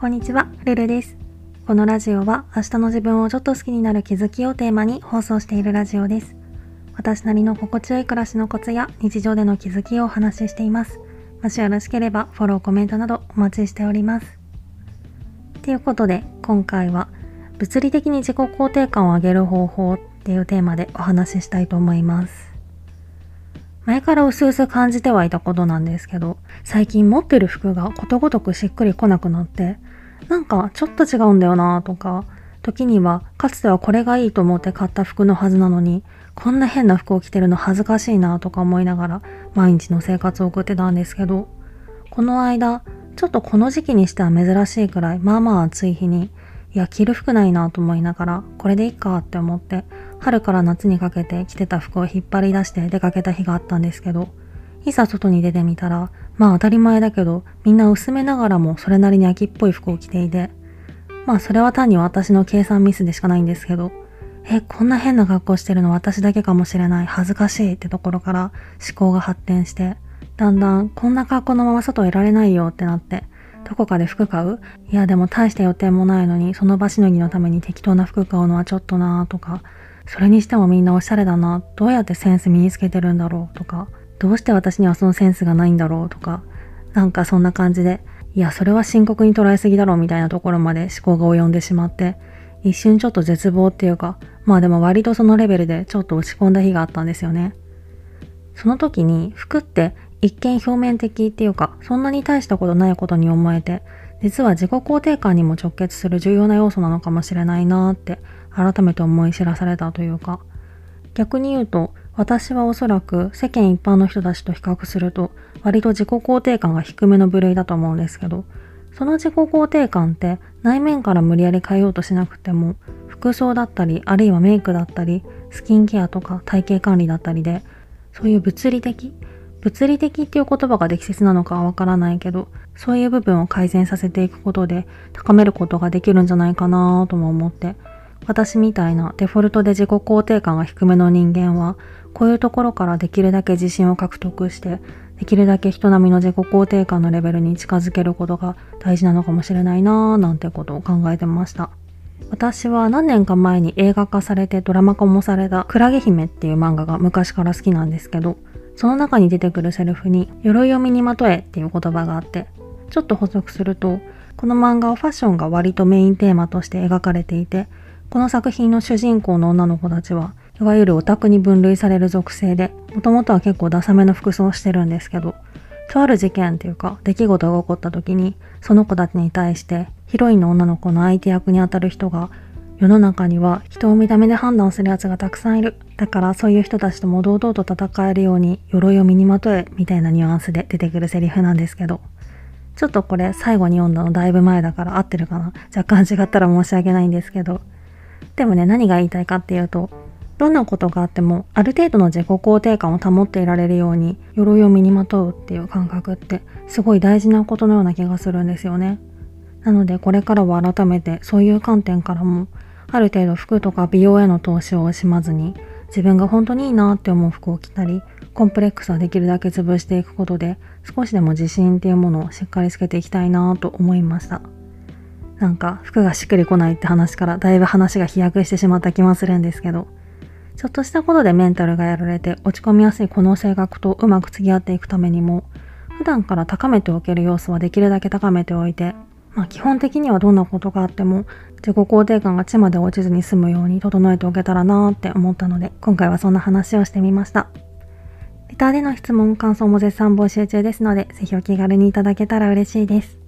こんにちは、ルルです。このラジオは明日の自分をちょっと好きになる気づきをテーマに放送しているラジオです。私なりの心地よい暮らしのコツや日常での気づきをお話ししています。もしよろしければフォロー、コメントなどお待ちしております。ということで、今回は物理的に自己肯定感を上げる方法っていうテーマでお話ししたいと思います。前から薄々感じてはいたことなんですけど、最近持ってる服がことごとくしっくりこなくなって、なんかちょっと違うんだよなとか、時にはかつてはこれがいいと思って買った服のはずなのに、こんな変な服を着てるの恥ずかしいなとか思いながら毎日の生活を送ってたんですけど、この間、ちょっとこの時期にしては珍しいくらい、まあまあ暑い日に、いや、着る服ないなと思いながら、これでいいかって思って、春から夏にかけて着てた服を引っ張り出して出かけた日があったんですけど、いざ外に出てみたら、まあ当たり前だけど、みんな薄めながらもそれなりに秋っぽい服を着ていて、まあそれは単に私の計算ミスでしかないんですけど、え、こんな変な格好してるの私だけかもしれない、恥ずかしいってところから思考が発展して、だんだんこんな格好のまま外いられないよってなって、どこかで服買う？いやでも大した予定もないのに、その場しのぎのために適当な服買うのはちょっとなぁとか、それにしてもみんなおしゃれだな、どうやってセンス身につけてるんだろうとか、どうして私にはそのセンスがないんだろうとか、なんかそんな感じで、いやそれは深刻に捉えすぎだろうみたいなところまで思考が及んでしまって、一瞬ちょっと絶望っていうか、まあでも割とそのレベルでちょっと落ち込んだ日があったんですよね。その時に服って一見表面的っていうか、そんなに大したことないことに思えて、実は自己肯定感にも直結する重要な要素なのかもしれないなーって改めて思い知らされたというか、逆に言うと、私はおそらく世間一般の人たちと比較すると、割と自己肯定感が低めの部類だと思うんですけど、その自己肯定感って内面から無理やり変えようとしなくても、服装だったり、あるいはメイクだったり、スキンケアとか体型管理だったりで、そういう物理的、物理的っていう言葉が適切なのかはわからないけど、そういう部分を改善させていくことで高めることができるんじゃないかなとも思って、私みたいなデフォルトで自己肯定感が低めの人間は、こういうところからできるだけ自信を獲得して、できるだけ人並みの自己肯定感のレベルに近づけることが大事なのかもしれないなぁなんてことを考えてました。私は何年か前に映画化されてドラマ化もされたクラゲ姫っていう漫画が昔から好きなんですけど、その中に出てくるセリフに鎧を身にまとえっていう言葉があって、ちょっと補足すると、この漫画はファッションが割とメインテーマとして描かれていて、この作品の主人公の女の子たちは、いわゆるオタクに分類される属性で、もともとは結構ダサめの服装をしてるんですけど、とある事件っていうか、出来事が起こった時に、その子たちに対して、ヒロインの女の子の相手役にあたる人が、世の中には人を見た目で判断する奴がたくさんいる。だからそういう人たちとも堂々と戦えるように鎧を身にまとえ、みたいなニュアンスで出てくるセリフなんですけど、ちょっとこれ最後に読んだのだいぶ前だから合ってるかな若干違ったら申し訳ないんですけど。でもね、何が言いたいかっていうと、どんなことがあっても、ある程度の自己肯定感を保っていられるように、鎧を身にまとうっていう感覚って、すごい大事なことのような気がするんですよね。なので、これからは改めて、そういう観点からも、ある程度服とか美容への投資を惜しまずに、自分が本当にいいなって思う服を着たり、コンプレックスはできるだけ潰していくことで、少しでも自信っていうものをしっかりつけていきたいなと思いました。なんか服がしっくりこないって話からだいぶ話が飛躍してしまった気もするんですけど、ちょっとしたことでメンタルがやられて落ち込みやすいこの性格とうまく付き合っていくためにも、普段から高めておける要素はできるだけ高めておいて、まあ基本的にはどんなことがあっても自己肯定感が地まで落ちずに済むように整えておけたらなーって思ったので、今回はそんな話をしてみました。レターでの質問、感想も絶賛募集中ですので、ぜひお気軽にいただけたら嬉しいです。